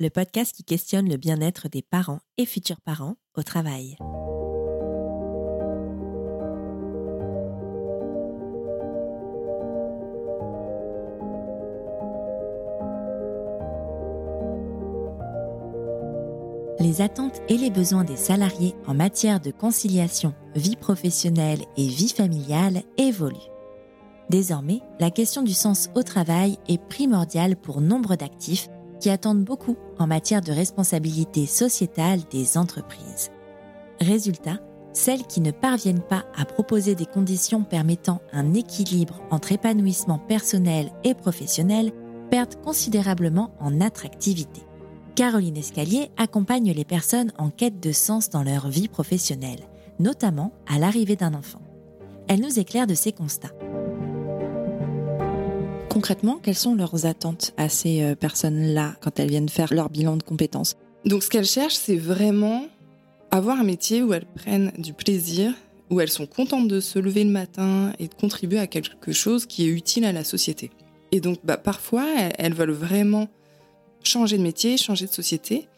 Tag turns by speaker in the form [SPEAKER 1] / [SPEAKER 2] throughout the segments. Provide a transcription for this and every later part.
[SPEAKER 1] le podcast qui questionne le bien-être des parents et futurs parents au travail. Les attentes et les besoins des salariés en matière de conciliation vie professionnelle et vie familiale évoluent. Désormais, la question du sens au travail est primordiale pour nombre d'actifs qui attendent beaucoup en matière de responsabilité sociétale des entreprises. Résultat, celles qui ne parviennent pas à proposer des conditions permettant un équilibre entre épanouissement personnel et professionnel perdent considérablement en attractivité. Caroline Escalier accompagne les personnes en quête de sens dans leur vie professionnelle, notamment à l'arrivée d'un enfant. Elle nous éclaire de ses constats
[SPEAKER 2] concrètement, quelles sont leurs attentes à ces euh, personnes-là quand elles viennent faire leur bilan de compétences?
[SPEAKER 3] Donc ce qu'elles cherchent, c'est vraiment avoir un métier où elles prennent du plaisir, où elles sont contentes de se lever le matin et de contribuer à quelque chose qui est utile à la société. Et donc bah, parfois, elles, veulent vraiment changer de métier, changer de société.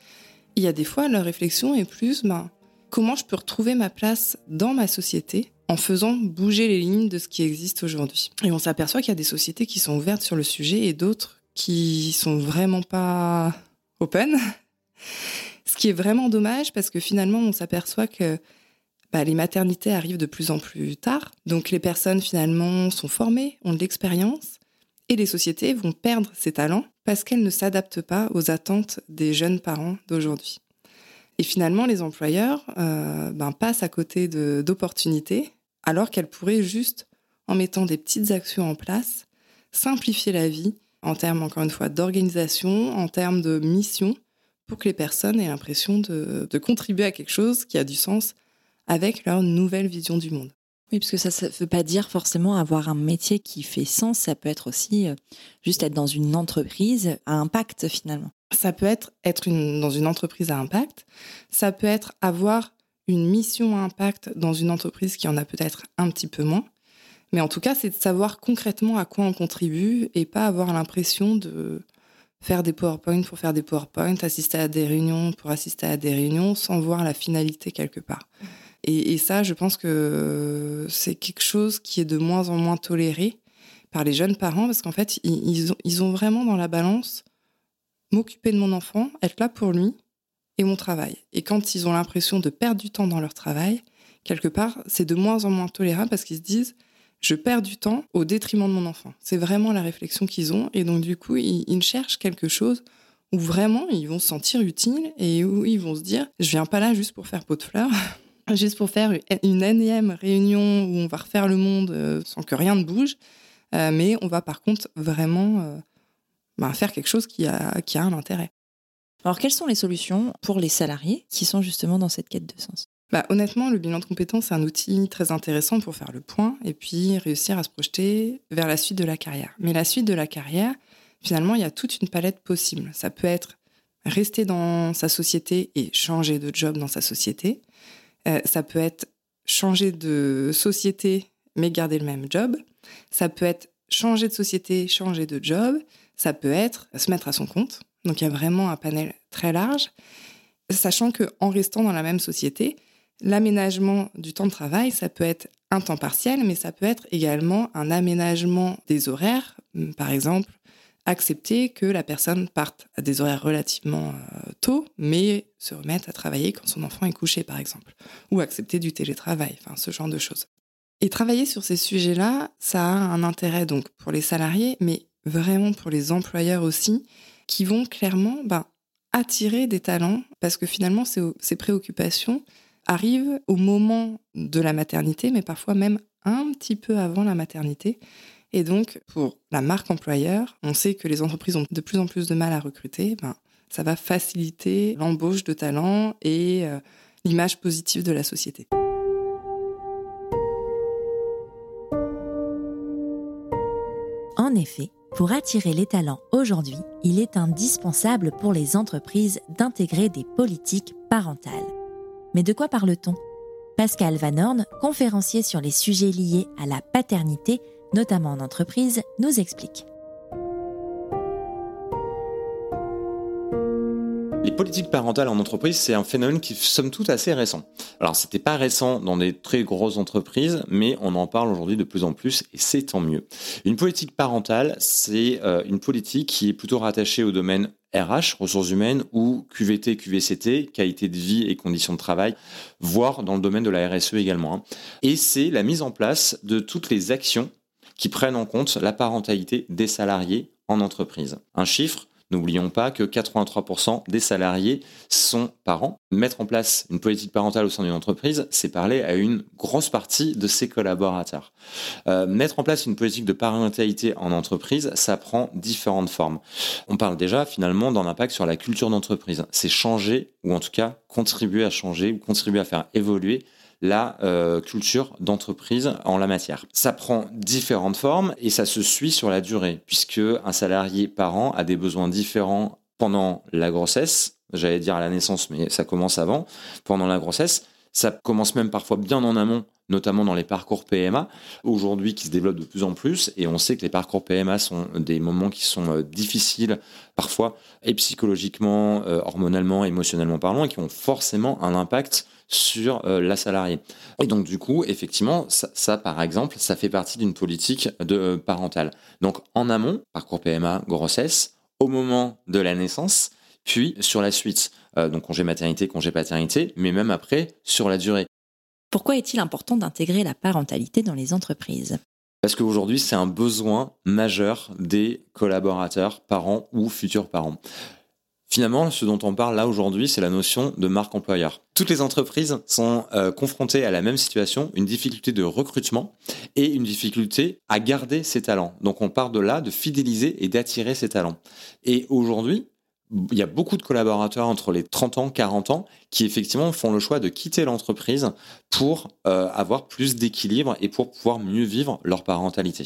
[SPEAKER 3] Il y a des fois, leur réflexion est plus, bah, comment je peux retrouver ma place dans ma société en faisant bouger les lignes de ce qui existe aujourd'hui. Et on s'aperçoit qu'il y a des sociétés qui sont ouvertes sur le sujet et d'autres qui sont vraiment pas open. Ce qui est vraiment dommage parce que finalement on s'aperçoit que bah, les maternités arrivent de plus en plus tard. Donc les personnes finalement sont formées, ont de l'expérience et les sociétés vont perdre ces talents parce qu'elles ne s'adaptent pas aux attentes des jeunes parents d'aujourd'hui. Et finalement, les employeurs euh, ben, passent à côté d'opportunités alors qu'elle pourrait juste, en mettant des petites actions en place, simplifier la vie en termes, encore une fois, d'organisation, en termes de mission, pour que les personnes aient l'impression de, contribuer à quelque chose qui a du sens avec leur nouvelle vision du monde.
[SPEAKER 2] Oui, parce que ça ne veut pas dire forcément avoir un métier qui fait sens, ça peut être aussi euh, juste être dans une entreprise à impact finalement.
[SPEAKER 3] Ça peut être être dans une entreprise à impact, ça peut être avoir une mission à impact dans une entreprise qui en a peut-être un petit peu moins. Mais en tout cas, c'est de savoir concrètement à quoi on contribue et pas avoir l'impression de faire des PowerPoint pour faire des PowerPoint, assister à des réunions pour assister à des réunions sans voir la finalité quelque part. Et, ça, je pense que c'est quelque chose qui est de moins en moins toléré par les jeunes parents parce qu'en fait, ils, ils ont vraiment dans la balance m'occuper de mon enfant, être là pour lui, et mon travail. Et quand ils ont l'impression de perdre du temps dans leur travail, quelque part, c'est de moins en moins tolérable parce qu'ils se disent je perds du temps au détriment de mon enfant. C'est vraiment la réflexion qu'ils ont. Et donc, du coup, ils, cherchent quelque chose où vraiment ils vont se sentir utiles et où ils vont se dire je viens pas là juste pour faire pot de fleurs, juste pour faire une énième réunion où on va refaire le monde euh, sans que rien ne bouge. Euh, mais on va par contre vraiment euh, bah, faire quelque chose qui a, qui a un intérêt.
[SPEAKER 2] Alors, quelles sont les solutions pour les salariés qui sont justement dans cette quête de sens?
[SPEAKER 3] Bah, honnêtement, le bilan de compétences, c'est un outil très intéressant pour faire le point et puis réussir à se projeter vers la suite de la carrière. Mais la suite de la carrière, finalement, il y a toute une palette possible. Ça peut être rester dans sa société et changer de job dans sa société. Euh, ça peut être changer de société mais garder le même job. Ça peut être changer de société, changer de job. Ça peut être se mettre à son compte. Donc il y a vraiment un panel très large, sachant que en restant dans la même société, l'aménagement du temps de travail, ça peut être un temps partiel, mais ça peut être également un aménagement des horaires. Par exemple, accepter que la personne parte à des horaires relativement euh, tôt, mais se remette à travailler quand son enfant est couché, par exemple, ou accepter du télétravail, enfin ce genre de choses. Et travailler sur ces sujets-là, ça a un intérêt donc pour les salariés, mais vraiment pour les employeurs aussi, qui vont clairement ben, attirer des talents parce que finalement, ces, préoccupations arrivent au moment de la maternité, mais parfois même un petit peu avant la maternité. Et donc, pour la marque employeur, on sait que les entreprises ont de plus en plus de mal à recruter. Ben, ça va faciliter l'embauche de talents et euh, l'image positive de la société.
[SPEAKER 1] En effet, pour attirer les talents aujourd'hui, il est indispensable pour les entreprises d'intégrer des politiques parentales. Mais de quoi parle-t-on? Pascal Van Horn, conférencier sur les sujets liés à la paternité, notamment en entreprise, nous explique.
[SPEAKER 4] Les politiques parentales en entreprise, c'est un phénomène qui, somme toute, assez récent. Alors, c'était pas récent dans des très grosses entreprises, mais on en parle aujourd'hui de plus en plus, et c'est tant mieux. Une politique parentale, c'est euh, une politique qui est plutôt rattachée au domaine RH, ressources humaines, ou QVT, QVCT, qualité de vie et conditions de travail, voire dans le domaine de la RSE également. Hein. Et c'est la mise en place de toutes les actions qui prennent en compte la parentalité des salariés en entreprise. Un chiffre, N'oublions pas que 83% des salariés sont parents. Mettre en place une politique parentale au sein d'une entreprise, c'est parler à une grosse partie de ses collaborateurs. Euh, mettre en place une politique de parentalité en entreprise, ça prend différentes formes. On parle déjà finalement d'un impact sur la culture d'entreprise. C'est changer, ou en tout cas contribuer à changer, ou contribuer à faire évoluer la euh, culture d'entreprise en la matière. Ça prend différentes formes et ça se suit sur la durée, puisque un salarié parent a des besoins différents pendant la grossesse, j'allais dire à la naissance, mais ça commence avant, pendant la grossesse. Ça commence même parfois bien en amont, notamment dans les parcours PMA, aujourd'hui qui se développent de plus en plus. Et on sait que les parcours PMA sont des moments qui sont euh, difficiles parfois, et psychologiquement, euh, hormonalement, émotionnellement parlant, et qui ont forcément un impact sur euh, la salariée. Et donc du coup, effectivement, ça, par exemple, ça fait partie d'une politique parentale. Donc en amont, parcours PMA, grossesse, au moment de la naissance, puis sur la suite, euh, donc congé maternité, congé paternité, mais même après sur la durée.
[SPEAKER 1] Pourquoi est-il important d'intégrer la parentalité dans les entreprises?
[SPEAKER 4] Parce qu'aujourd'hui, c'est un besoin majeur des collaborateurs, parents ou futurs parents. Finalement, ce dont on parle là aujourd'hui, c'est la notion de marque employeur. Toutes les entreprises sont euh, confrontées à la même situation, une difficulté de recrutement et une difficulté à garder ses talents. Donc on part de là, de fidéliser et d'attirer ses talents. Et aujourd'hui, il y a beaucoup de collaborateurs entre les 30 ans, 40 ans qui effectivement font le choix de quitter l'entreprise pour euh, avoir plus d'équilibre et pour pouvoir mieux vivre leur parentalité.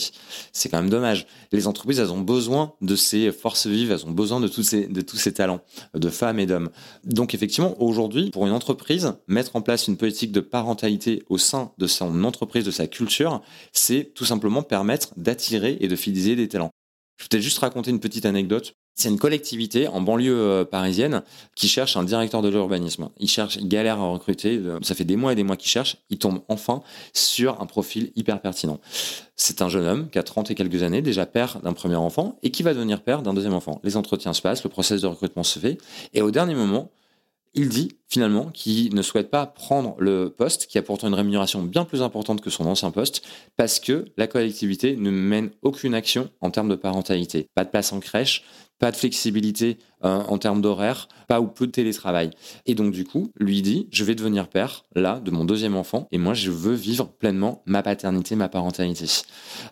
[SPEAKER 4] C'est quand même dommage. Les entreprises, elles ont besoin de ces forces vives, elles ont besoin de ces, de tous ces talents, de femmes et d'hommes. Donc effectivement, aujourd'hui, pour une entreprise, mettre en place une politique de parentalité au sein de son entreprise, de sa culture, c'est tout simplement permettre d'attirer et de fidéliser des talents. Je vais peut-être juste raconter une petite anecdote. C'est une collectivité en banlieue euh, parisienne qui cherche un directeur de l'urbanisme. Il cherche, il galère à recruter. Ça fait des mois et des mois qu'il cherche. Il tombe enfin sur un profil hyper pertinent. C'est un jeune homme qui a 30 et quelques années, déjà père d'un premier enfant et qui va devenir père d'un deuxième enfant. Les entretiens se passent, le process de recrutement se fait. Et au dernier moment, il dit finalement qu'il ne souhaite pas prendre le poste, qui a pourtant une rémunération bien plus importante que son ancien poste, parce que la collectivité ne mène aucune action en termes de parentalité. Pas de place en crèche, pas de flexibilité euh, en termes d'horaire, pas ou peu de télétravail. Et donc du coup, lui dit, je vais devenir père, là, de mon deuxième enfant, et moi, je veux vivre pleinement ma paternité, ma parentalité.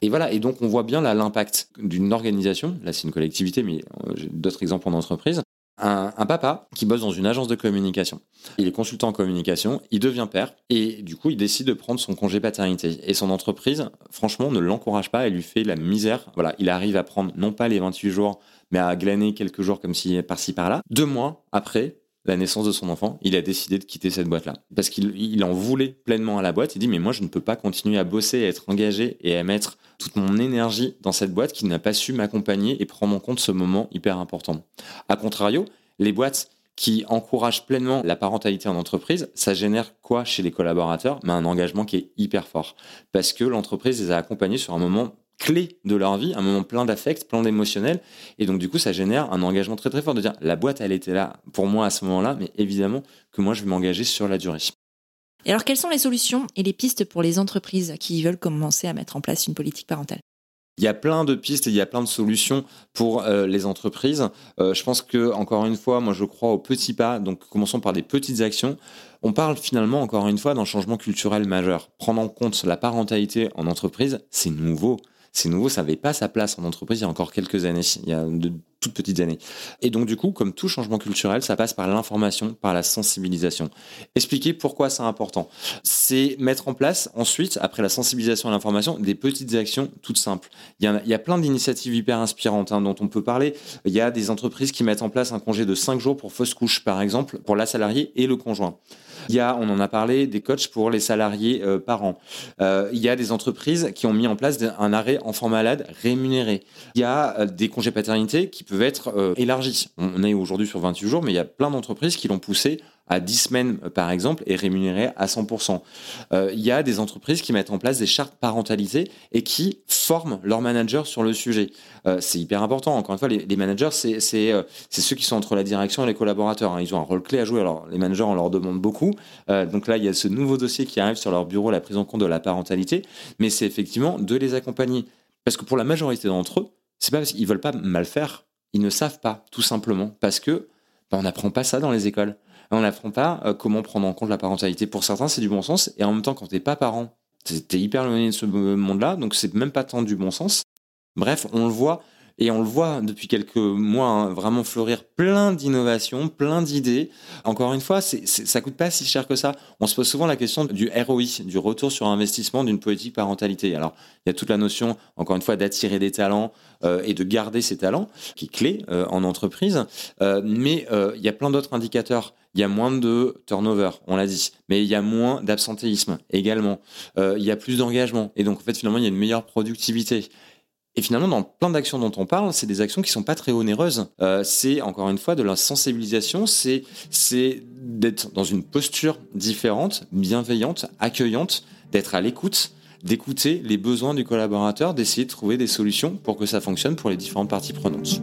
[SPEAKER 4] Et voilà, et donc on voit bien là l'impact d'une organisation, là c'est une collectivité, mais euh, j'ai d'autres exemples en entreprise, un, papa qui bosse dans une agence de communication. Il est consultant en communication, il devient père et du coup il décide de prendre son congé paternité. Et son entreprise, franchement, ne l'encourage pas, elle lui fait la misère. Voilà, il arrive à prendre non pas les 28 jours, mais à glaner quelques jours comme si par-ci par-là. Deux mois après, la naissance de son enfant, il a décidé de quitter cette boîte-là. Parce qu'il en voulait pleinement à la boîte. Il dit, mais moi, je ne peux pas continuer à bosser, à être engagé et à mettre toute mon énergie dans cette boîte qui n'a pas su m'accompagner et prendre en compte ce moment hyper important. A contrario, les boîtes qui encouragent pleinement la parentalité en entreprise, ça génère quoi chez les collaborateurs? Mais un engagement qui est hyper fort. Parce que l'entreprise les a accompagnés sur un moment clé de leur vie, un moment plein d'affect, plein d'émotionnel. Et donc, du coup, ça génère un engagement très, très fort de dire la boîte, elle était là pour moi à ce moment-là, mais évidemment que moi, je vais m'engager sur la durée.
[SPEAKER 1] Et alors, quelles sont les solutions et les pistes pour les entreprises qui veulent commencer à mettre en place une politique parentale?
[SPEAKER 4] Il y a plein de pistes et il y a plein de solutions pour euh, les entreprises. Euh, je pense que, encore une fois, moi je crois aux petits pas, donc commençons par des petites actions. On parle finalement, encore une fois, d'un changement culturel majeur. Prendre en compte la parentalité en entreprise, c'est nouveau c'est nouveau, ça n'avait pas sa place en entreprise il y a encore quelques années, il y a de toutes petites années. Et donc du coup, comme tout changement culturel, ça passe par l'information, par la sensibilisation. Expliquer pourquoi c'est important. C'est mettre en place ensuite, après la sensibilisation à l'information, des petites actions toutes simples. Il y a, plein d'initiatives hyper inspirantes hein, dont on peut parler. Il y a des entreprises qui mettent en place un congé de 5 jours pour fausse couche, par exemple, pour la salariée et le conjoint. Il y a, on en a parlé, des coachs pour les salariés parents. il y a des entreprises qui ont mis en place un arrêt enfant malade rémunéré. Il y a des congés paternité qui peuvent être élargis. On est aujourd'hui sur 28 jours, mais il y a plein d'entreprises qui l'ont poussé à 10 semaines, euh, par exemple, est rémunéré à 100%. Euh, il y a des entreprises qui mettent en place des chartes parentalisées et qui forment leurs managers sur le sujet. Euh, c'est hyper important. Encore une fois, les, managers, c'est ceux qui sont entre la direction et les collaborateurs. Hein. Ils ont un rôle clé à jouer. Alors, les managers, on leur demande beaucoup. donc là, il y a ce nouveau dossier qui arrive sur leur bureau, la prise en compte de la parentalité. Mais c'est effectivement de les accompagner. Parce que pour la majorité d'entre eux, c'est pas parce qu'ils veulent pas mal faire. Ils ne savent pas, tout simplement, parce que ben, on n'apprend pas ça dans les écoles on n'apprend pas euh, comment prendre en compte la parentalité. Pour certains, c'est du bon sens, et en même temps, quand t'es pas parent, t'es hyper éloigné de ce monde-là, donc c'est même pas tant du bon sens. Bref, on le voit, et on le voit depuis quelques mois hein, vraiment fleurir plein d'innovations, plein d'idées. Encore une fois, c'est, ça coûte pas si cher que ça. On se pose souvent la question du ROI, du retour sur investissement d'une politique parentalité. Alors, il y a toute la notion, encore une fois, d'attirer des talents euh, et de garder ces talents, qui est clé euh, en entreprise. Euh, mais il y a plein d'autres indicateurs. Il y a moins de turnover, on l'a dit, mais il y a moins d'absentéisme également. il y a plus d'engagement. Et donc, en fait, finalement, il y a une meilleure productivité. Et finalement, dans plein d'actions dont on parle, c'est des actions qui sont pas très onéreuses. Euh, c'est encore une fois de la sensibilisation, c'est c'est d'être dans une posture différente, bienveillante, accueillante, d'être à l'écoute, d'écouter les besoins du collaborateur, d'essayer de trouver des solutions pour que ça fonctionne pour les différentes parties prenantes.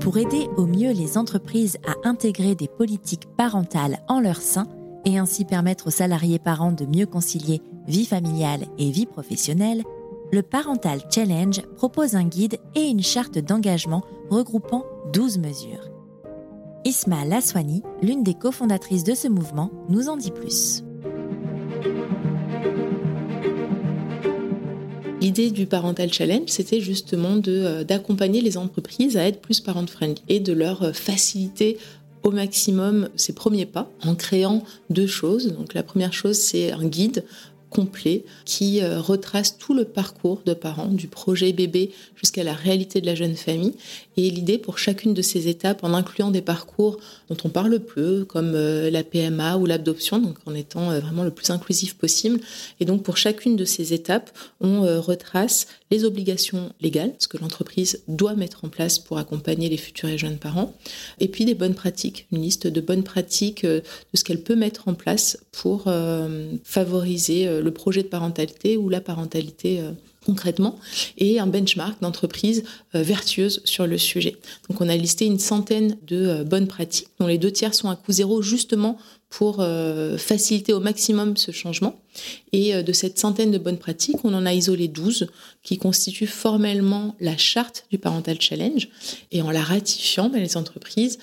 [SPEAKER 1] Pour aider au mieux les entreprises à intégrer des politiques parentales en leur sein, et ainsi permettre aux salariés parents de mieux concilier vie familiale et vie professionnelle, le Parental Challenge propose un guide et une charte d'engagement regroupant 12 mesures. Isma Laswani, l'une des cofondatrices de ce mouvement, nous en dit plus.
[SPEAKER 5] L'idée du Parental Challenge, c'était justement euh, d'accompagner les entreprises à être plus parent-friendly et de leur euh, faciliter au maximum ses premiers pas en créant deux choses. Donc la première chose, c'est un guide complet qui euh, retrace tout le parcours de parents, du projet bébé jusqu'à la réalité de la jeune famille. Et l'idée pour chacune de ces étapes, en incluant des parcours dont on parle peu, comme euh, la PMA ou l'adoption, donc en étant euh, vraiment le plus inclusif possible. Et donc pour chacune de ces étapes, on retrace les obligations légales, ce que l'entreprise doit mettre en place pour accompagner les futurs et jeunes parents, et puis des bonnes pratiques, une liste de bonnes pratiques de ce qu'elle peut mettre en place pour favoriser le projet de parentalité ou la parentalité euh, concrètement, et un benchmark d'entreprises euh, vertueuses sur le sujet. Donc on a listé une centaine de euh, bonnes pratiques, dont les deux tiers sont à coût zéro justement pour faciliter au maximum ce changement. Et de cette centaine de bonnes pratiques, on en a isolé 12 qui constituent formellement la charte du Parental Challenge. Et en la ratifiant, ben, les entreprises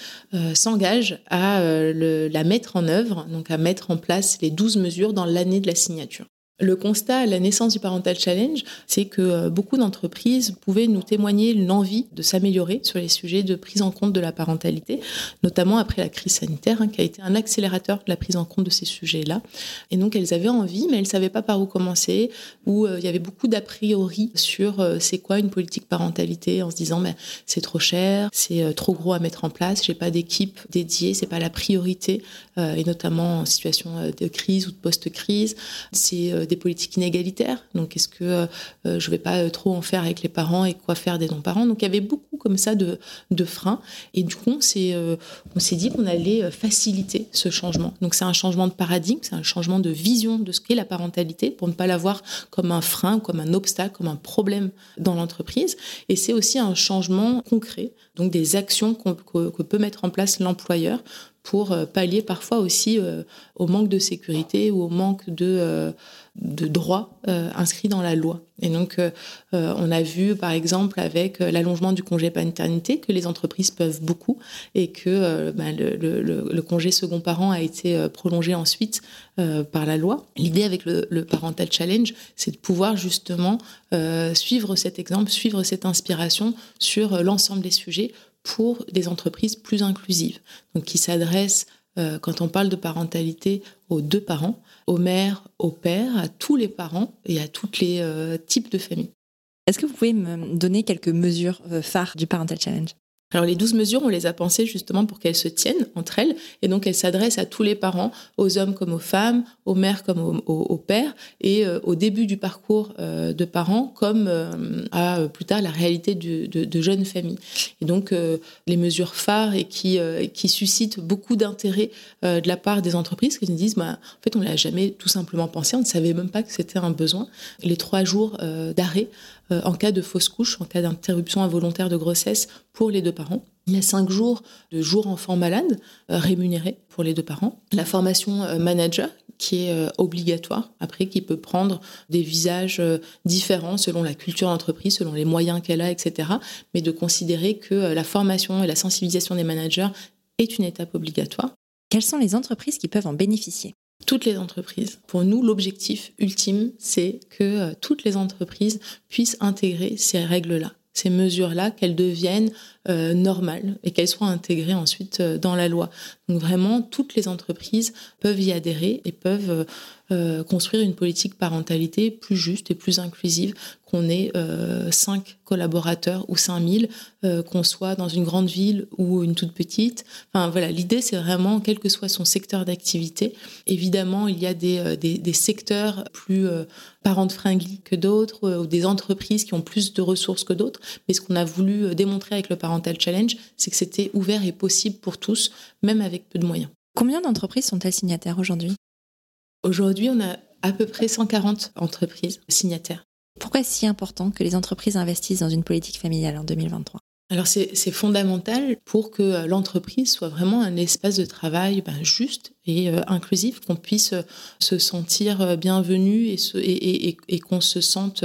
[SPEAKER 5] s'engagent à la mettre en œuvre, donc à mettre en place les 12 mesures dans l'année de la signature. Le constat à la naissance du Parental Challenge, c'est que euh, beaucoup d'entreprises pouvaient nous témoigner l'envie de s'améliorer sur les sujets de prise en compte de la parentalité, notamment après la crise sanitaire, hein, qui a été un accélérateur de la prise en compte de ces sujets-là. Et donc elles avaient envie, mais elles ne savaient pas par où commencer, ou euh, il y avait beaucoup d'a priori sur euh, c'est quoi une politique parentalité, en se disant mais c'est trop cher, c'est trop gros à mettre en place, j'ai pas d'équipe dédiée, c'est pas la priorité, et notamment en situation de crise ou de post-crise. C'est des politiques inégalitaires. Donc, est-ce que euh, je vais pas euh, trop en faire avec les parents et quoi faire des non-parents? Donc, il y avait beaucoup comme ça de, freins. Et du coup, on s'est, euh, dit qu'on allait faciliter ce changement. Donc, c'est un changement de paradigme, c'est un changement de vision de ce qu'est la parentalité pour ne pas la voir comme un frein, comme un obstacle, comme un problème dans l'entreprise. Et c'est aussi un changement concret, donc des actions que peut mettre en place l'employeur pour pallier parfois aussi au manque de sécurité ou au manque de de droits euh, inscrits dans la loi. Et donc, euh, euh, on a vu, par exemple, avec l'allongement du congé paternité, que les entreprises peuvent beaucoup et que bah, le, congé second parent a été prolongé ensuite par la loi. L'idée avec le, Parental Challenge, c'est de pouvoir justement suivre cet exemple, suivre cette inspiration sur l'ensemble des sujets pour des entreprises plus inclusives, donc qui s'adressent quand on parle de parentalité aux deux parents, aux mères, aux pères, à tous les parents et à tous les euh, types de familles.
[SPEAKER 2] Est-ce que vous pouvez me donner quelques mesures euh, phares du Parental Challenge?
[SPEAKER 5] Alors les 12 mesures, on les a pensées justement pour qu'elles se tiennent entre elles, et donc elles s'adressent à tous les parents, aux hommes comme aux femmes, aux mères comme aux, pères, et euh, au début du parcours euh, de parents comme euh, à plus tard la réalité de, jeunes familles. Et donc les mesures phares et qui, qui suscitent beaucoup d'intérêt de la part des entreprises qui nous disent, bah, en fait on ne l'a jamais tout simplement pensé, on ne savait même pas que c'était un besoin. Les trois jours d'arrêt en cas de fausse couche, en cas d'interruption involontaire de grossesse pour les deux parents. Il y a cinq jours de jour enfant malade euh, rémunérés pour les deux parents. La formation euh, manager qui est obligatoire, après qui peut prendre des visages différents selon la culture d'entreprise, selon les moyens qu'elle a, etc. Mais de considérer que la formation et la sensibilisation des managers est une étape obligatoire.
[SPEAKER 1] Quelles sont les entreprises qui peuvent en bénéficier?
[SPEAKER 5] Toutes les entreprises. Pour nous, l'objectif ultime, c'est que euh, toutes les entreprises puissent intégrer ces règles-là, ces mesures-là, qu'elles deviennent euh, normales et qu'elles soient intégrées ensuite euh, dans la loi. Donc vraiment, toutes les entreprises peuvent y adhérer et peuvent construire une politique parentalité plus juste et plus inclusive, qu'on ait euh, 5 collaborateurs ou 5000, euh, qu'on soit dans une grande ville ou une toute petite. Enfin voilà, l'idée c'est vraiment, quel que soit son secteur d'activité, évidemment il y a des, euh, secteurs plus euh, parent-friendly que d'autres, euh, ou des entreprises qui ont plus de ressources que d'autres, mais ce qu'on a voulu démontrer avec le Parental Challenge, c'est que c'était ouvert et possible pour tous, même avec peu de moyens.
[SPEAKER 1] Combien d'entreprises sont-elles signataires aujourd'hui?
[SPEAKER 5] Aujourd'hui, on a à peu près 140 entreprises signataires.
[SPEAKER 1] Pourquoi est-ce si important que les entreprises investissent dans une politique familiale en 2023
[SPEAKER 5] alors c'est fondamental pour que euh, l'entreprise soit vraiment un espace de travail ben, juste et euh, inclusif, qu'on puisse euh, se sentir bienvenu et, et, et qu'on se sente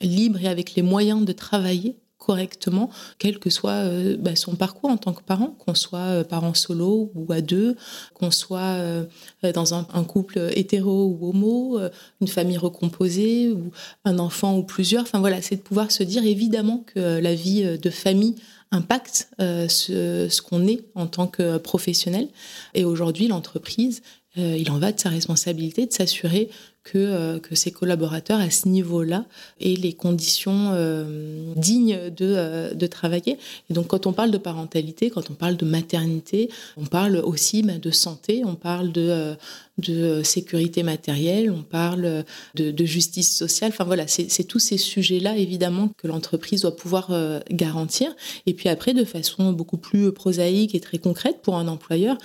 [SPEAKER 5] libre et avec les moyens de travailler correctement, quel que soit euh, bah, son parcours en tant que parent, qu'on soit euh, parent solo ou à deux, qu'on soit euh, dans un, couple hétéro ou homo, une famille recomposée ou un enfant ou plusieurs. Enfin voilà, c'est de pouvoir se dire évidemment que la vie de famille impacte ce, ce qu'on est en tant que professionnel. Et aujourd'hui, l'entreprise, il en va de sa responsabilité de s'assurer que, euh, que ses collaborateurs à ce niveau-là aient les conditions euh, dignes de, euh, de travailler. Et donc quand on parle de parentalité, quand on parle de maternité, on parle aussi bah, de santé, on parle de, sécurité matérielle, on parle de, de justice sociale. Enfin voilà, c'est tous ces sujets-là évidemment que l'entreprise doit pouvoir garantir. Et puis après, de façon beaucoup plus prosaïque et très concrète pour un employeur,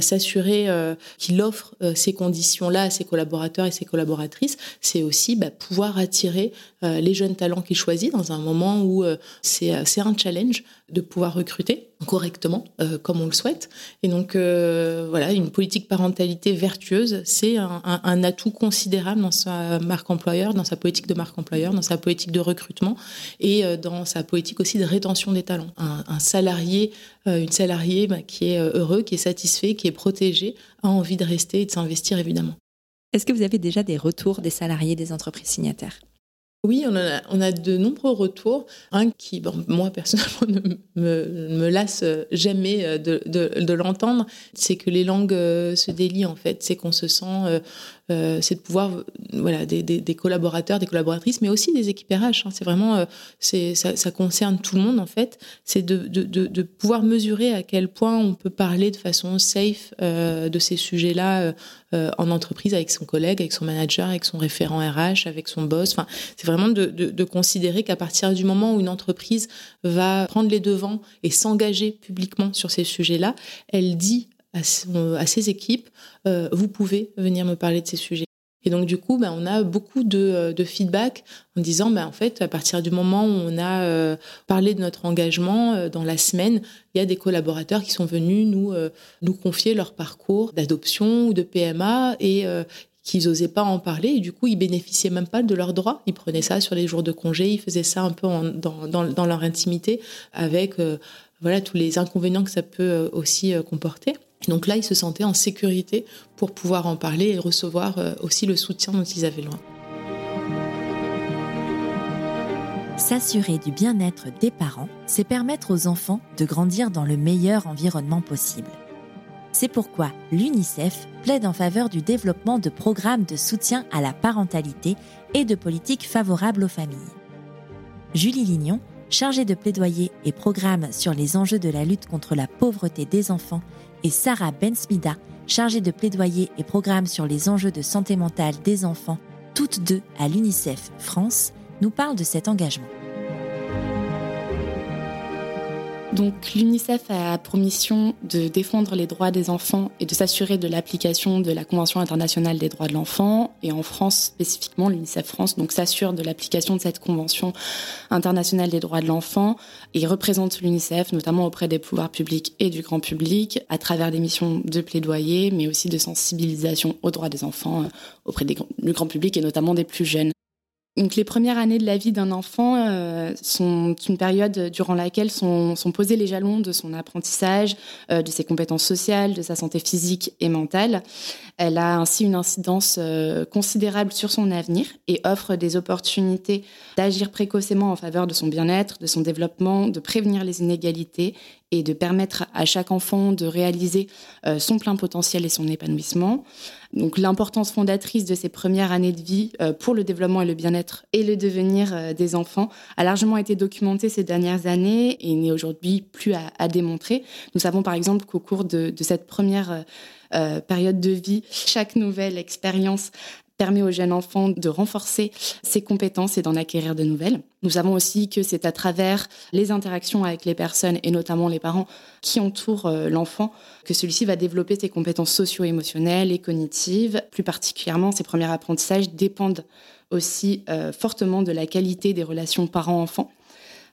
[SPEAKER 5] s'assurer qu'il offre ces conditions-là à ses collaborateurs et ses collaborateurs collaboratrice, c'est aussi bah, pouvoir attirer euh, les jeunes talents qu'il choisit dans un moment où euh, euh, c'est un challenge de pouvoir recruter correctement comme on le souhaite. Et donc voilà, une politique parentalité vertueuse, c'est un, atout considérable dans sa marque employeur, dans sa politique de marque employeur, dans sa politique de recrutement et dans sa politique aussi de rétention des talents. Un, salarié, une salariée bah, qui est heureux, qui est satisfait, qui est protégé, a envie de rester et de s'investir évidemment.
[SPEAKER 1] Est-ce que vous avez déjà des retours des salariés des entreprises signataires?
[SPEAKER 5] Oui, on a, de nombreux retours. Un qui, moi personnellement, ne me, lasse jamais de l'entendre, c'est que les langues euh, se délient en fait. C'est qu'on se sent euh, c'est de pouvoir, voilà, des, des, collaborateurs, des collaboratrices, mais aussi des équipérages. Hein. C'est vraiment, euh, c'est, ça, ça, concerne tout le monde en fait. C'est de, de, de, pouvoir mesurer à quel point on peut parler de façon safe euh, de ces sujets-là en entreprise avec son collègue, avec son manager, avec son référent RH, avec son boss. Enfin, c'est vraiment de, de considérer qu'à partir du moment où une entreprise va prendre les devants et s'engager publiquement sur ces sujets-là, elle dit à, ses équipes, euh, vous pouvez venir me parler de ces sujets. Et donc du coup, ben, on a beaucoup de, euh, de feedback en disant, ben, en fait, à partir du moment où on a euh, parlé de notre engagement dans la semaine, il y a des collaborateurs qui sont venus nous, nous confier leur parcours d'adoption ou de PMA et qu'ils n'osaient pas en parler. Et du coup, ils bénéficiaient même pas de leurs droits. Ils prenaient ça sur les jours de congé, ils faisaient ça un peu dans, dans, dans, leur intimité avec voilà tous les inconvénients que ça peut aussi comporter. Donc là, ils se sentaient en sécurité pour pouvoir en parler et recevoir euh, aussi le soutien dont ils avaient loin.
[SPEAKER 1] S'assurer du bien-être des parents, c'est permettre aux enfants de grandir dans le meilleur environnement possible. C'est pourquoi l'UNICEF plaide en faveur du développement de programmes de soutien à la parentalité et de politiques favorables aux familles. Julie Lignon chargée de plaidoyer et programme sur les enjeux de la lutte contre la pauvreté des enfants, et Sarah Bensmida, chargée de plaidoyer et programme sur les enjeux de santé mentale des enfants, toutes deux à l'UNICEF France, nous parlent de cet engagement.
[SPEAKER 6] Donc l'UNICEF a pour mission de défendre les droits des enfants et de s'assurer de l'application de la Convention internationale des droits de l'enfant. Et en France spécifiquement, l'UNICEF France s'assure de l'application de cette Convention internationale des droits de l'enfant et représente l'UNICEF notamment auprès des pouvoirs publics et du grand public à travers des missions de plaidoyer, mais aussi de sensibilisation aux droits des enfants euh, auprès du grand public et notamment des plus jeunes. Donc les premières années de la vie d'un enfant euh, sont une période durant laquelle sont, posés les jalons de son apprentissage, euh, de ses compétences sociales, de sa santé physique et mentale. Elle a ainsi une incidence euh, considérable sur son avenir et offre des opportunités d'agir précocement en faveur de son bien-être, de son développement, de prévenir les inégalités et de permettre à chaque enfant de réaliser son plein potentiel et son épanouissement. Donc l'importance fondatrice de ces premières années de vie euh, pour le développement et le bien-être et le devenir euh, des enfants a largement été documentée ces dernières années et n'est aujourd'hui plus à, démontrer. Nous savons par exemple qu'au cours de, cette première euh, période de vie, chaque nouvelle expérience permet aux jeunes enfants de renforcer ses compétences et d'en acquérir de nouvelles. Nous savons aussi que c'est à travers les interactions avec les personnes et notamment les parents qui entourent euh, l'enfant que celui-ci va développer ses compétences socio-émotionnelles et cognitives. Plus particulièrement, ses premiers apprentissages dépendent aussi euh, fortement de la qualité des relations parents-enfants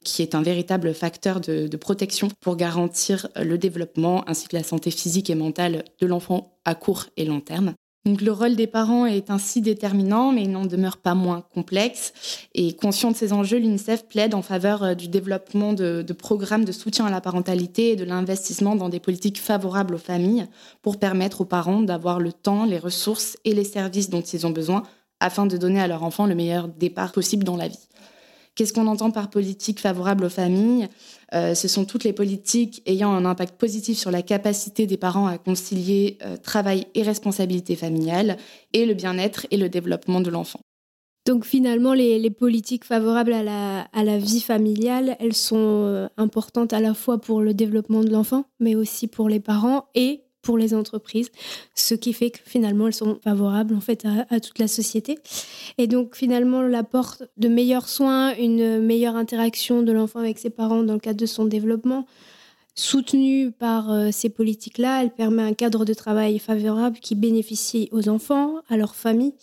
[SPEAKER 6] qui est un véritable facteur de, de, protection pour garantir le développement ainsi que la santé physique et mentale de l'enfant à court et long terme. Donc le rôle des parents est ainsi déterminant, mais il n'en demeure pas moins complexe. Et conscient de ces enjeux, l'UNICEF plaide en faveur euh, du développement de, programmes de soutien à la parentalité et de l'investissement dans des politiques favorables aux familles pour permettre aux parents d'avoir le temps, les ressources et les services dont ils ont besoin afin de donner à leur enfant le meilleur départ possible dans la vie. Qu'est-ce qu'on entend par politique favorable aux familles? Euh, Ce sont toutes les politiques ayant un impact positif sur la capacité des parents à concilier euh, travail et responsabilité familiale et le bien-être et le développement de l'enfant.
[SPEAKER 7] Donc finalement, les, politiques favorables à la, à la, vie familiale, elles sont euh, importantes à la fois pour le développement de l'enfant, mais aussi pour les parents et pour les entreprises, ce qui fait que finalement elles sont favorables en fait à, toute la société. Et donc finalement l'apport de meilleurs soins, une meilleure interaction de l'enfant avec ses parents dans le cadre de son développement, soutenue par euh, ces politiques-là, elle permet un cadre de travail favorable qui bénéficie aux enfants, à leurs familles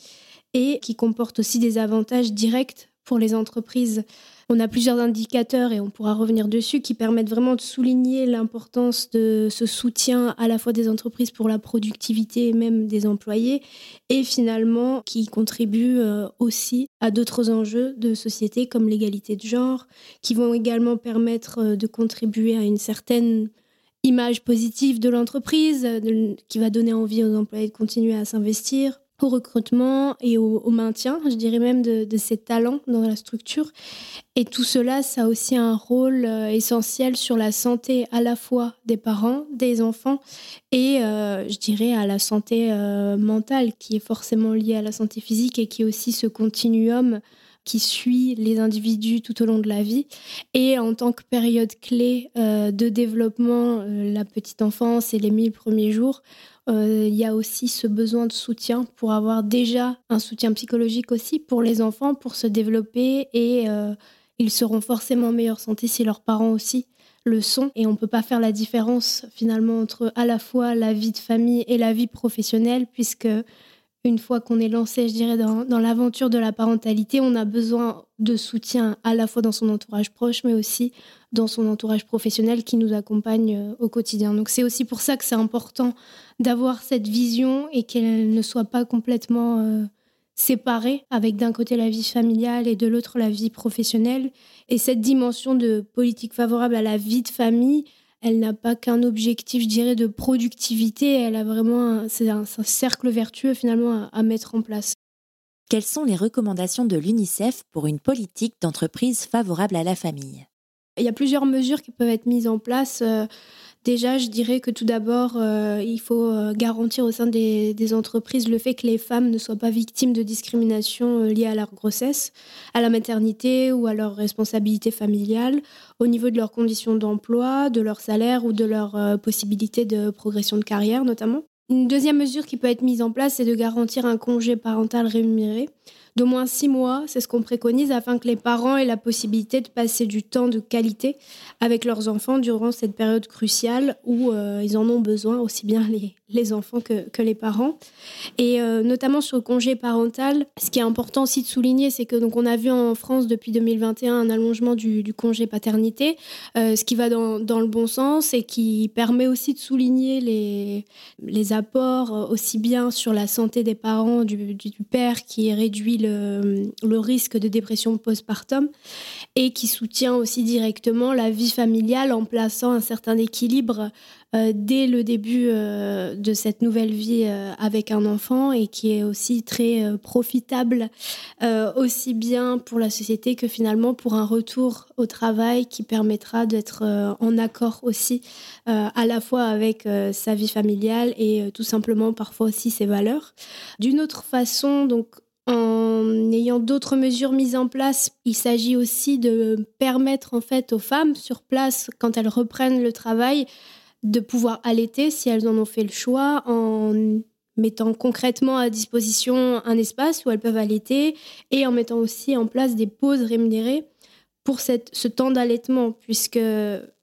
[SPEAKER 7] et qui comporte aussi des avantages directs pour les entreprises on a plusieurs indicateurs et on pourra revenir dessus qui permettent vraiment de souligner l'importance de ce soutien à la fois des entreprises pour la productivité et même des employés et finalement qui contribuent euh, aussi à d'autres enjeux de société comme l'égalité de genre qui vont également permettre euh, de contribuer à une certaine image positive de l'entreprise qui va donner envie aux employés de continuer à s'investir recrutement et au, maintien, je dirais même, de, ces talents dans la structure. Et tout cela, ça a aussi un rôle euh, essentiel sur la santé à la fois des parents, des enfants et, euh, je dirais, à la santé euh, mentale, qui est forcément liée à la santé physique et qui est aussi ce continuum qui suit les individus tout au long de la vie. Et en tant que période clé de développement, la petite enfance et les mille premiers jours, euh, il y a aussi ce besoin de soutien pour avoir déjà un soutien psychologique aussi pour les enfants, pour se développer et euh, ils seront forcément en meilleure santé si leurs parents aussi le sont. Et on ne peut pas faire la différence finalement entre à la fois la vie de famille et la vie professionnelle puisque une fois qu'on est lancé, je dirais, dans, l'aventure de la parentalité, on a besoin de soutien à la fois dans son entourage proche, mais aussi dans son entourage professionnel qui nous accompagne euh, au quotidien. Donc c'est aussi pour ça que c'est important d'avoir cette vision et qu'elle ne soit pas complètement euh, séparée, avec d'un côté la vie familiale et de l'autre la vie professionnelle. Et cette dimension de politique favorable à la vie de famille, elle n'a pas qu'un objectif, je dirais, de productivité, elle a vraiment, c'est un, cercle vertueux finalement à, mettre en place.
[SPEAKER 1] Quelles sont les recommandations de l'UNICEF pour une politique d'entreprise favorable à la famille?
[SPEAKER 7] Il y a plusieurs mesures qui peuvent être mises en place. Euh, Déjà, je dirais que tout d'abord, euh, il faut euh, garantir au sein des, entreprises le fait que les femmes ne soient pas victimes de discrimination euh, liée à leur grossesse, à la maternité ou à leur responsabilité familiale, au niveau de leurs conditions d'emploi, de leur salaire ou de leur possibilité de progression de carrière notamment. Une deuxième mesure qui peut être mise en place, c'est de garantir un congé parental rémunéré d'au moins six mois, c'est ce qu'on préconise, afin que les parents aient la possibilité de passer du temps de qualité avec leurs enfants durant cette période cruciale où euh, ils en ont besoin, aussi bien les, les enfants que, que, les parents. Et euh, notamment sur le congé parental, ce qui est important aussi de souligner, c'est que donc on a vu en France depuis 2021 un allongement du, congé paternité, euh, ce qui va dans, dans, le bon sens et qui permet aussi de souligner les, les apports aussi bien sur la santé des parents, du, du père qui réduit le, risque de dépression postpartum et qui soutient aussi directement la vie familiale en plaçant un certain équilibre euh, dès le début euh, de cette nouvelle vie euh, avec un enfant et qui est aussi très profitable aussi bien pour la société que finalement pour un retour au travail qui permettra d'être en accord aussi à la fois avec sa vie familiale et tout simplement parfois aussi ses valeurs. D'une autre façon, donc en ayant d'autres mesures mises en place, il s'agit aussi de permettre en fait aux femmes sur place, quand elles reprennent le travail, de pouvoir allaiter si elles en ont fait le choix, en mettant concrètement à disposition un espace où elles peuvent allaiter et en mettant aussi en place des pauses rémunérées pour ce temps d'allaitement, puisque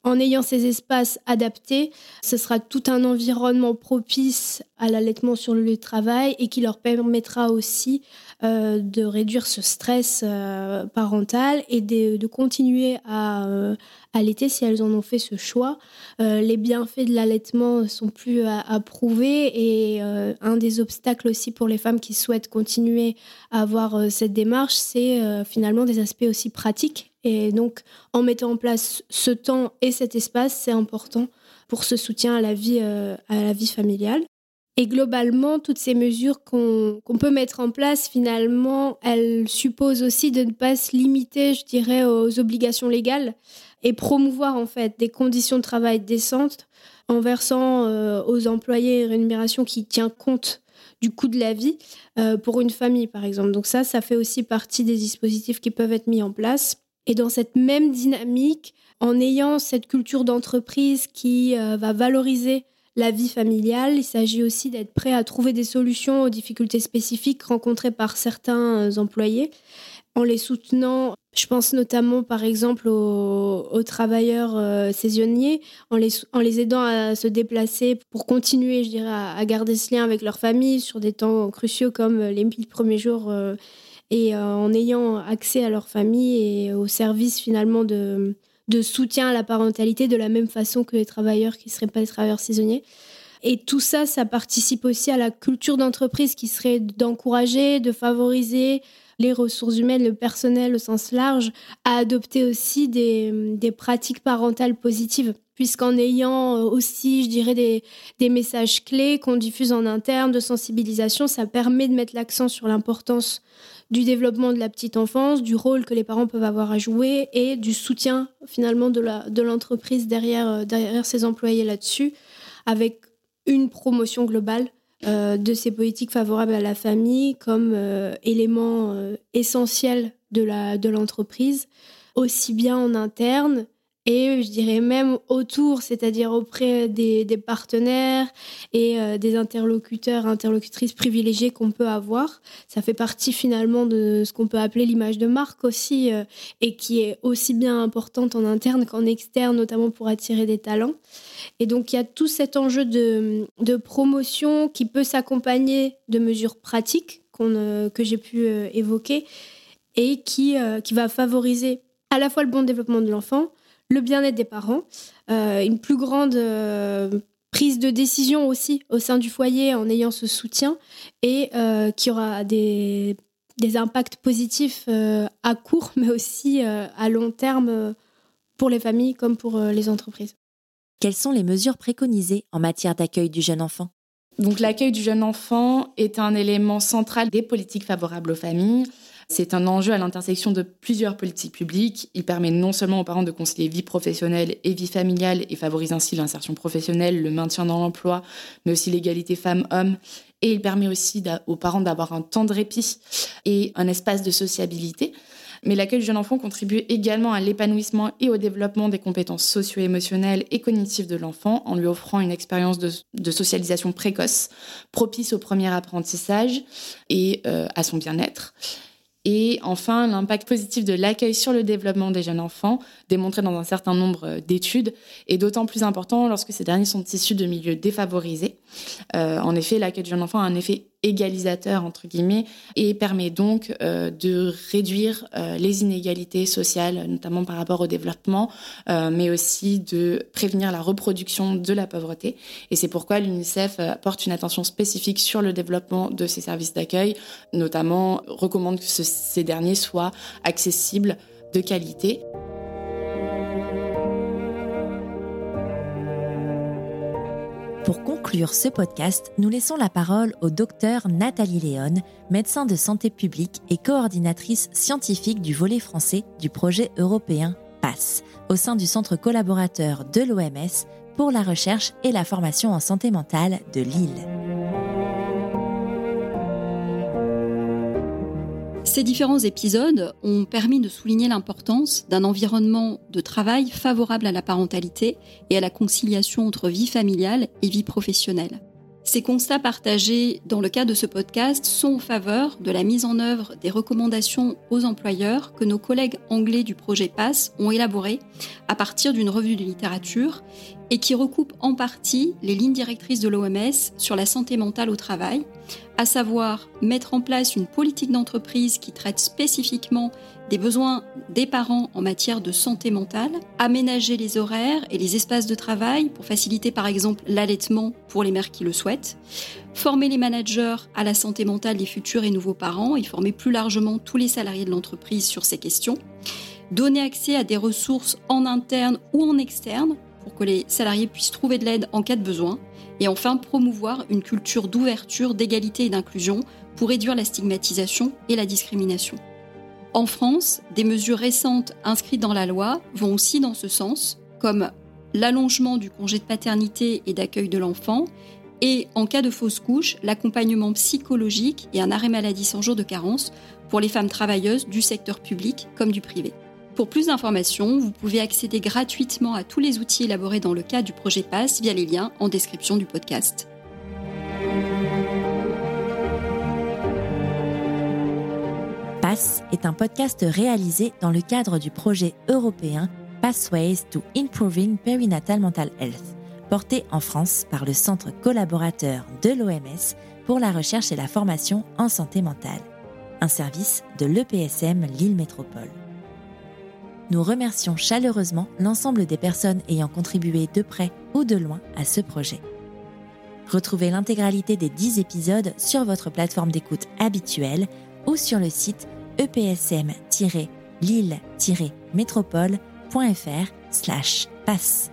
[SPEAKER 7] en ayant ces espaces adaptés, ce sera tout un environnement propice à l'allaitement sur le lieu de travail et qui leur permettra aussi euh, de réduire ce stress euh, parental et de, continuer à euh, allaiter si elles en ont fait ce choix. les bienfaits de l'allaitement sont plus à, à, prouver et un des obstacles aussi pour les femmes qui souhaitent continuer à avoir cette démarche, c'est finalement des aspects aussi pratiques. Et donc, en mettant en place ce temps et cet espace, c'est important pour ce soutien à la vie, à la vie familiale. Et globalement, toutes ces mesures qu'on peut mettre en place, finalement, elles supposent aussi de ne pas se limiter, je dirais, aux obligations légales et promouvoir en fait des conditions de travail décentes en versant euh, aux employés une rémunération qui tient compte du coût de la vie euh, pour une famille, par exemple. Donc ça, ça fait aussi partie des dispositifs qui peuvent être mis en place. Et dans cette même dynamique, en ayant cette culture d'entreprise qui euh, va valoriser la vie familiale. Il s'agit aussi d'être prêt à trouver des solutions aux difficultés spécifiques rencontrées par certains euh, employés en les soutenant. Je pense notamment par exemple aux, travailleurs euh, saisonniers, en les, aidant à se déplacer pour continuer, je dirais, à, garder ce lien avec leur famille sur des temps cruciaux comme les mille premiers jours et en ayant accès à leur famille et au service finalement de, soutien à la parentalité de la même façon que les travailleurs qui ne seraient pas des travailleurs saisonniers. Et tout ça, ça participe aussi à la culture d'entreprise qui serait d'encourager, de favoriser les ressources humaines, le personnel au sens large, à adopter aussi des, pratiques parentales positives. Puisqu'en ayant aussi, je dirais, des messages clés qu'on diffuse en interne de sensibilisation, ça permet de mettre l'accent sur l'importance du développement de la petite enfance, du rôle que les parents peuvent avoir à jouer et du soutien finalement de l'entreprise de derrière, euh, ses employés là-dessus, avec une promotion globale euh, de ces politiques favorables à la famille comme euh, élément essentiel de l'entreprise, aussi bien en interne et je dirais même autour, c'est-à-dire auprès des, partenaires et euh, des interlocuteurs, interlocutrices privilégiées qu'on peut avoir. Ça fait partie finalement de ce qu'on peut appeler l'image de marque aussi, euh, et qui est aussi bien importante en interne qu'en externe, notamment pour attirer des talents. Et donc il y a tout cet enjeu de, promotion qui peut s'accompagner de mesures pratiques qu'on, que j'ai pu euh, évoquer et qui, qui va favoriser à la fois le bon développement de l'enfant, le bien-être des parents, euh, une plus grande euh, prise de décision aussi au sein du foyer en ayant ce soutien et euh, qui aura des, des impacts positifs à court mais aussi à long terme pour les familles comme pour les entreprises.
[SPEAKER 1] Quelles sont les mesures préconisées en matière d'accueil du jeune enfant?
[SPEAKER 6] Donc l'accueil du jeune enfant est un élément central des politiques favorables aux familles. C'est un enjeu à l'intersection de plusieurs politiques publiques. Il permet non seulement aux parents de concilier vie professionnelle et vie familiale et favorise ainsi l'insertion professionnelle, le maintien dans l'emploi, mais aussi l'égalité femmes-hommes. Et il permet aussi aux parents d'avoir un temps de répit et un espace de sociabilité. Mais l'accueil du jeune enfant contribue également à l'épanouissement et au développement des compétences socio-émotionnelles et cognitives de l'enfant en lui offrant une expérience de, socialisation précoce, propice au premier apprentissage et euh, à son bien-être. Et enfin, l'impact positif de l'accueil sur le développement des jeunes enfants, démontré dans un certain nombre d'études, est d'autant plus important lorsque ces derniers sont issus de milieux défavorisés. Euh, en effet, l'accueil du jeune enfant a un effet égalisateur entre guillemets et permet donc euh, de réduire euh, les inégalités sociales, notamment par rapport au développement, euh, mais aussi de prévenir la reproduction de la pauvreté. Et c'est pourquoi l'UNICEF porte une attention spécifique sur le développement de ces services d'accueil, notamment recommande que ces derniers soient accessibles, de qualité.
[SPEAKER 1] Pour conclure ce podcast, nous laissons la parole au docteur Nathalie Léon, médecin de santé publique et coordinatrice scientifique du volet français du projet européen PASS, au sein du centre collaborateur de l'OMS pour la recherche et la formation en santé mentale de Lille.
[SPEAKER 8] Ces différents épisodes ont permis de souligner l'importance d'un environnement de travail favorable à la parentalité et à la conciliation entre vie familiale et vie professionnelle. Ces constats partagés dans le cadre de ce podcast sont en faveur de la mise en œuvre des recommandations aux employeurs que nos collègues anglais du projet PASS ont élaborées à partir d'une revue de littérature et qui recoupe en partie les lignes directrices de l'OMS sur la santé mentale au travail, à savoir mettre en place une politique d'entreprise qui traite spécifiquement des besoins des parents en matière de santé mentale, aménager les horaires et les espaces de travail pour faciliter par exemple l'allaitement pour les mères qui le souhaitent, former les managers à la santé mentale des futurs et nouveaux parents et former plus largement tous les salariés de l'entreprise sur ces questions, donner accès à des ressources en interne ou en externe pour que les salariés puissent trouver de l'aide en cas de besoin. Et enfin, promouvoir une culture d'ouverture, d'égalité et d'inclusion pour réduire la stigmatisation et la discrimination. En France, des mesures récentes inscrites dans la loi vont aussi dans ce sens, comme l'allongement du congé de paternité et d'accueil de l'enfant, et en cas de fausse couche, l'accompagnement psychologique et un arrêt maladie sans jour de carence pour les femmes travailleuses du secteur public comme du privé. Pour plus d'informations, vous pouvez accéder gratuitement à tous les outils élaborés dans le cadre du projet PASS via les liens en description du podcast.
[SPEAKER 1] PASS est un podcast réalisé dans le cadre du projet européen Pathways to Improving Perinatal Mental Health, porté en France par le Centre collaborateur de l'OMS pour la recherche et la formation en santé mentale, un service de l'EPSM Lille Métropole nous remercions chaleureusement l'ensemble des personnes ayant contribué de près ou de loin à ce projet. Retrouvez l'intégralité des 10 épisodes sur votre plateforme d'écoute habituelle ou sur le site epsm-lille-métropole.fr/pass.